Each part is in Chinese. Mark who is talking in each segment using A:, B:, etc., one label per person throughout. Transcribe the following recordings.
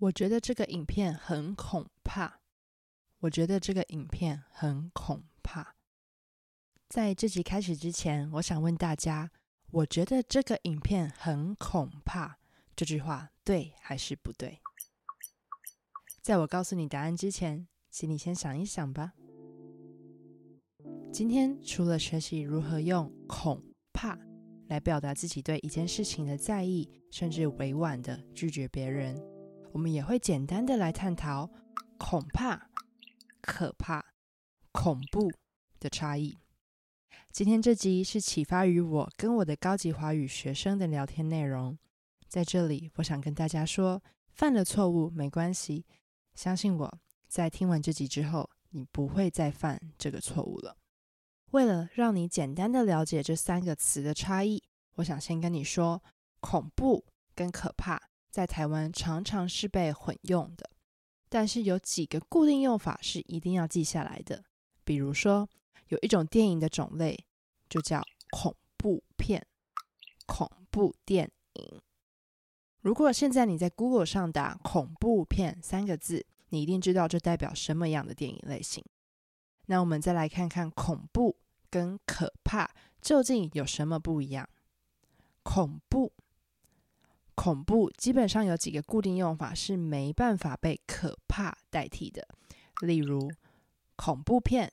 A: 我觉得这个影片很恐怕。我觉得这个影片很恐怕。在这集开始之前，我想问大家：我觉得这个影片很恐怕，这句话对还是不对？在我告诉你答案之前，请你先想一想吧。今天除了学习如何用恐怕来表达自己对一件事情的在意，甚至委婉地拒绝别人，我们也会简单的来探讨恐怕。可怕、恐怖的差异。今天这集是启发于我跟我的高级华语学生的聊天内容。在这里，我想跟大家说，犯了错误没关系，相信我，在听完这集之后，你不会再犯这个错误了。为了让你简单的了解这三个词的差异，我想先跟你说，恐怖跟可怕在台湾常常是被混用的。但是有几个固定用法是一定要记下来的，比如说有一种电影的种类就叫恐怖片、恐怖电影。如果现在你在 Google 上打“恐怖片”三个字，你一定知道这代表什么样的电影类型。那我们再来看看恐怖跟可怕究竟有什么不一样？恐怖。恐怖基本上有几个固定用法是没办法被可怕代替的，例如恐怖片、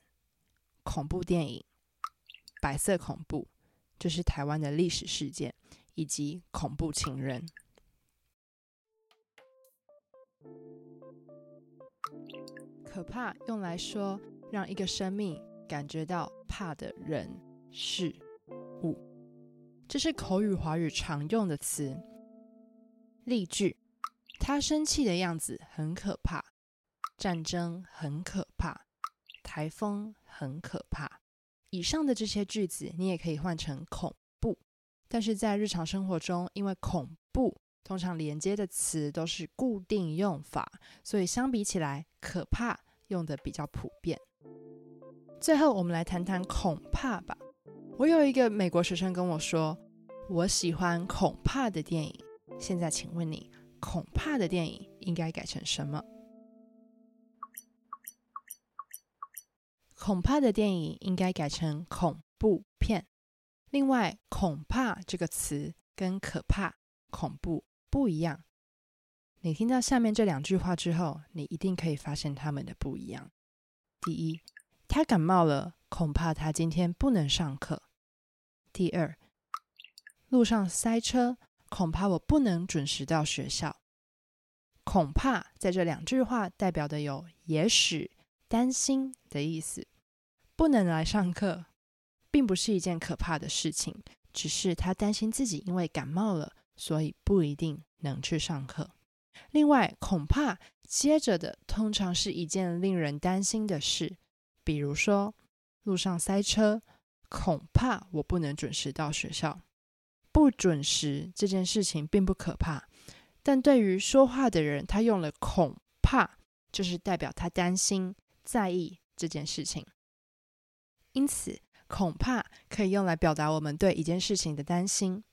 A: 恐怖电影、白色恐怖，就是台湾的历史事件，以及恐怖情人。可怕用来说让一个生命感觉到怕的人、事、物，这是口语华语常用的词。例句：他生气的样子很可怕，战争很可怕，台风很可怕。以上的这些句子，你也可以换成恐怖。但是在日常生活中，因为恐怖通常连接的词都是固定用法，所以相比起来，可怕用的比较普遍。最后，我们来谈谈恐怕吧。我有一个美国学生跟我说，我喜欢恐怕的电影。现在，请问你，恐怕的电影应该改成什么？恐怕的电影应该改成恐怖片。另外，恐怕这个词跟可怕、恐怖不一样。你听到下面这两句话之后，你一定可以发现它们的不一样。第一，他感冒了，恐怕他今天不能上课。第二，路上塞车。恐怕我不能准时到学校。恐怕在这两句话代表的有也许、担心的意思。不能来上课，并不是一件可怕的事情，只是他担心自己因为感冒了，所以不一定能去上课。另外，恐怕接着的通常是一件令人担心的事，比如说路上塞车，恐怕我不能准时到学校。不准时这件事情并不可怕，但对于说话的人，他用了恐怕，就是代表他担心、在意这件事情。因此，恐怕可以用来表达我们对一件事情的担心。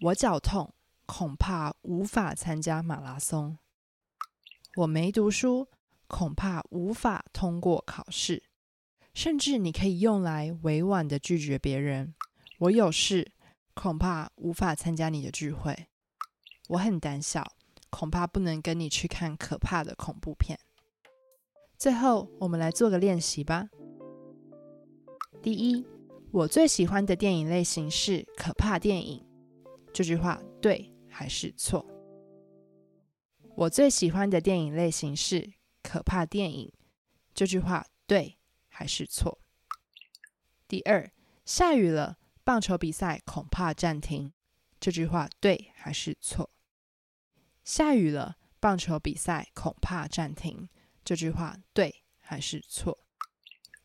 A: 我脚痛，恐怕无法参加马拉松。我没读书，恐怕无法通过考试。甚至你可以用来委婉地拒绝别人。我有事。恐怕无法参加你的聚会。我很胆小，恐怕不能跟你去看可怕的恐怖片。最后，我们来做个练习吧。第一，我最喜欢的电影类型是可怕电影。这句话对还是错？我最喜欢的电影类型是可怕电影。这句话对还是错？第二，下雨了。棒球比赛恐怕暂停，这句话对还是错？下雨了，棒球比赛恐怕暂停，这句话对还是错？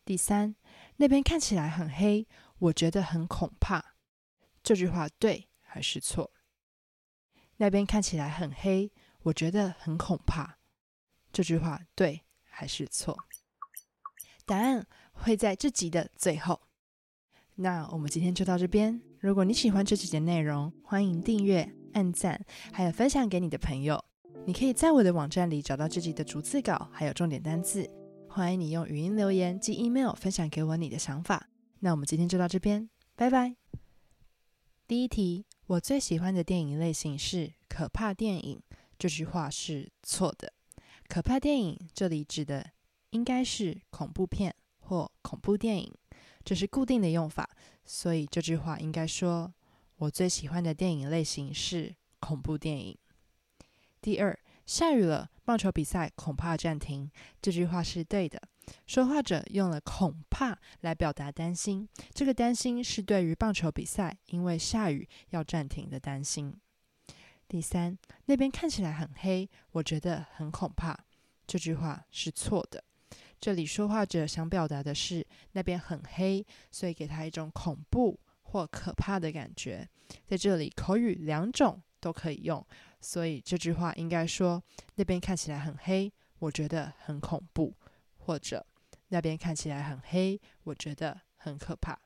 A: 第三，那边看起来很黑，我觉得很恐怕，这句话对还是错？那边看起来很黑，我觉得很恐怕，这句话对还是错？答案会在这集的最后。那我们今天就到这边。如果你喜欢这集的内容，欢迎订阅、按赞，还有分享给你的朋友。你可以在我的网站里找到自己的逐字稿，还有重点单字。欢迎你用语音留言及 email 分享给我你的想法。那我们今天就到这边，拜拜。第一题，我最喜欢的电影类型是可怕电影。这句话是错的。可怕电影这里指的应该是恐怖片或恐怖电影，这是固定的用法，所以这句话应该说我最喜欢的电影类型是恐怖电影。第二，下雨了，棒球比赛恐怕暂停。这句话是对的。说话者用了“恐怕”来表达担心，这个担心是对于棒球比赛因为下雨要暂停的担心。第三，那边看起来很黑，我觉得很恐怕。这句话是错的。这里说话者想表达的是那边很黑，所以给他一种恐怖或可怕的感觉。在这里，口语两种都可以用，所以这句话应该说那边看起来很黑，我觉得很恐怖。或者那边看起来很黑，我觉得很可怕。